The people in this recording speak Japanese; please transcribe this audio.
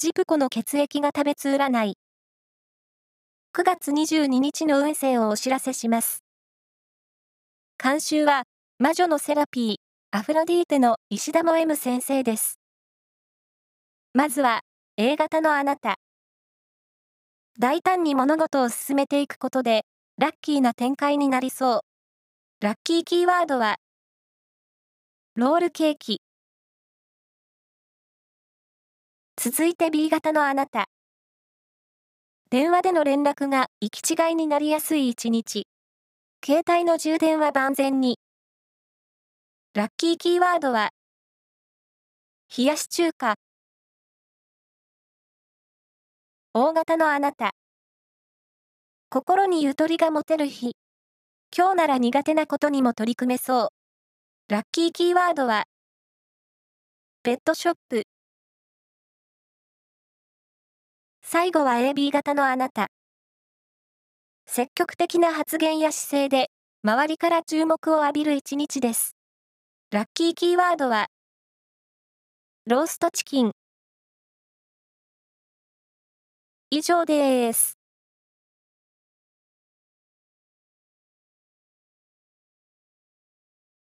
ジプコの血液が食べつ占い。9月22日の運勢をお知らせします。監修は、魔女のセラピー、アフロディーテの石田も M 先生です。まずは、A 型のあなた。大胆に物事を進めていくことで、ラッキーな展開になりそう。ラッキーキーワードは、ロールケーキ。続いて B 型のあなた。電話での連絡が行き違いになりやすい一日。携帯の充電は万全に。ラッキーキーワードは、冷やし中華。大型のあなた。心にゆとりが持てる日。今日なら苦手なことにも取り組めそう。ラッキーキーワードは、ペットショップ。最後は AB 型のあなた。積極的な発言や姿勢で、周りから注目を浴びる一日です。ラッキーキーワードは、ローストチキン。以上です。